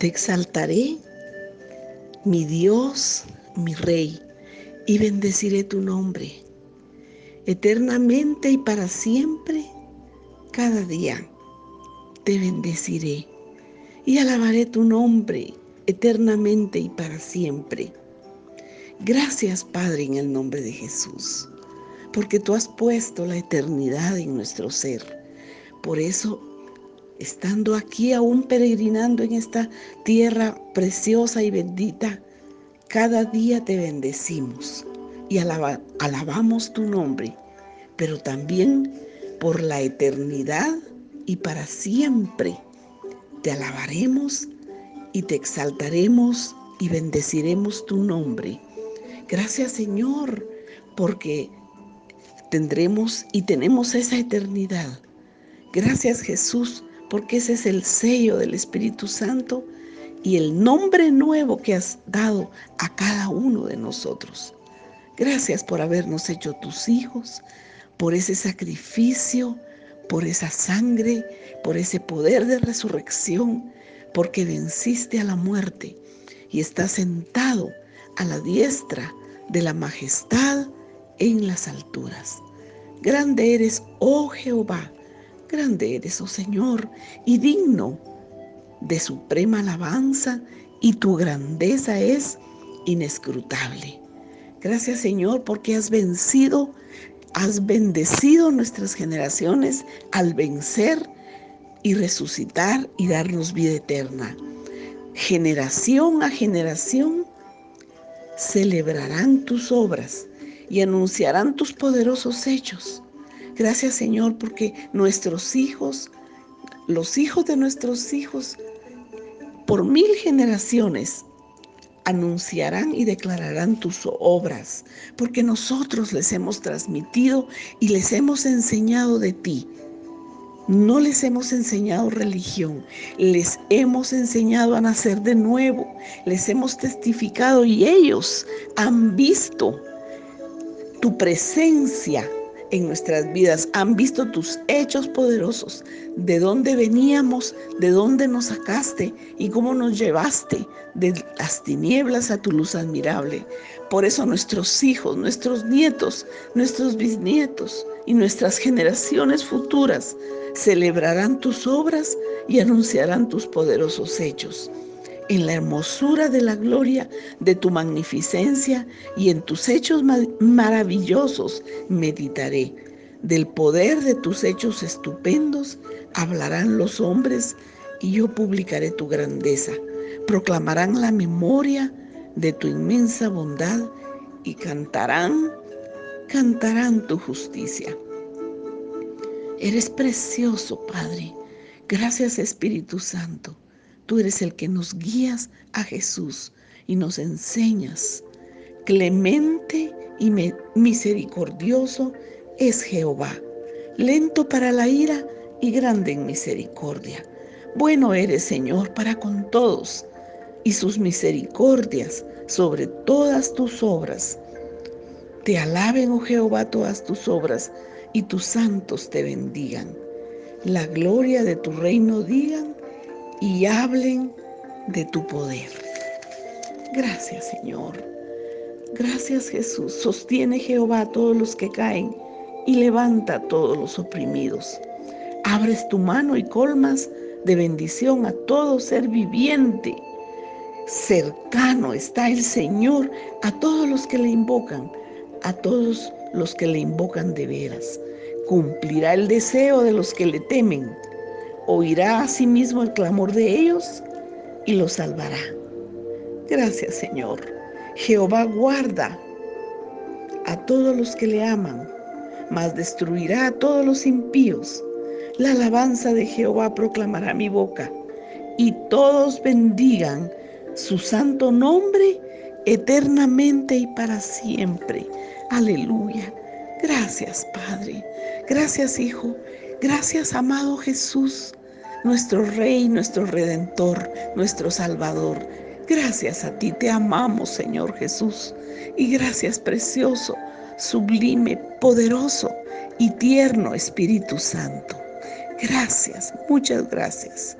Te exaltaré, mi Dios, mi Rey, y bendeciré tu nombre eternamente y para siempre, cada día te bendeciré y alabaré tu nombre eternamente y para siempre. Gracias Padre en el nombre de Jesús, porque tú has puesto la eternidad en nuestro ser. Por eso, estando aquí aún peregrinando en esta tierra preciosa y bendita, cada día te bendecimos y alabamos tu nombre, pero también por la eternidad y para siempre. Te alabaremos y te exaltaremos y bendeciremos tu nombre. Gracias Señor, porque tendremos y tenemos esa eternidad. Gracias Jesús, porque ese es el sello del Espíritu Santo y el nombre nuevo que has dado a cada uno de nosotros. Gracias por habernos hecho tus hijos, por ese sacrificio, por esa sangre, por ese poder de resurrección, porque venciste a la muerte y estás sentado a la diestra de la majestad en las alturas. Grande eres, oh Jehová, grande eres, oh Señor, y digno de suprema alabanza, y tu grandeza es inescrutable. Gracias Señor porque has vencido, has bendecido nuestras generaciones al vencer y resucitar y darnos vida eterna. Generación a generación celebrarán tus obras y anunciarán tus poderosos hechos. Gracias Señor porque nuestros hijos, los hijos de nuestros hijos, por mil generaciones anunciarán y declararán tus obras, porque nosotros les hemos transmitido y les hemos enseñado de ti. No les hemos enseñado religión, les hemos enseñado a nacer de nuevo, les hemos testificado y ellos han visto tu presencia en nuestras vidas, han visto tus hechos poderosos, de dónde veníamos, de dónde nos sacaste y cómo nos llevaste de las tinieblas a tu luz admirable. Por eso nuestros hijos, nuestros nietos, nuestros bisnietos y nuestras generaciones futuras celebrarán tus obras y anunciarán tus poderosos hechos en la hermosura de la gloria de tu magnificencia y en tus hechos maravillosos meditaré. Del poder de tus hechos estupendos hablarán los hombres y yo publicaré tu grandeza. Proclamarán la memoria de tu inmensa bondad y cantarán, cantarán tu justicia. Eres precioso, Padre. Gracias, Espíritu Santo. Tú eres el que nos guías a Jesús y nos enseñas. Clemente y misericordioso es Jehová, lento para la ira y grande en misericordia. Bueno eres, Señor, para con todos, y sus misericordias sobre todas tus obras. Te alaben, oh Jehová, todas tus obras, y tus santos te bendigan. La gloria de tu reino digan, y hablen de tu poder. Gracias Señor. Gracias Jesús. Sostiene Jehová a todos los que caen y levanta a todos los oprimidos. Abres tu mano y colmas de bendición a todo ser viviente. Cercano está el Señor a todos los que le invocan, a todos los que le invocan de veras. Cumplirá el deseo de los que le temen oirá a sí mismo el clamor de ellos y los salvará. Gracias Señor. Jehová guarda a todos los que le aman, mas destruirá a todos los impíos. La alabanza de Jehová proclamará mi boca, y todos bendigan su santo nombre eternamente y para siempre. Aleluya. Gracias Padre. Gracias Hijo. Gracias, amado Jesús, nuestro Rey, nuestro Redentor, nuestro Salvador. Gracias a ti te amamos, Señor Jesús. Y gracias, precioso, sublime, poderoso y tierno Espíritu Santo. Gracias, muchas gracias.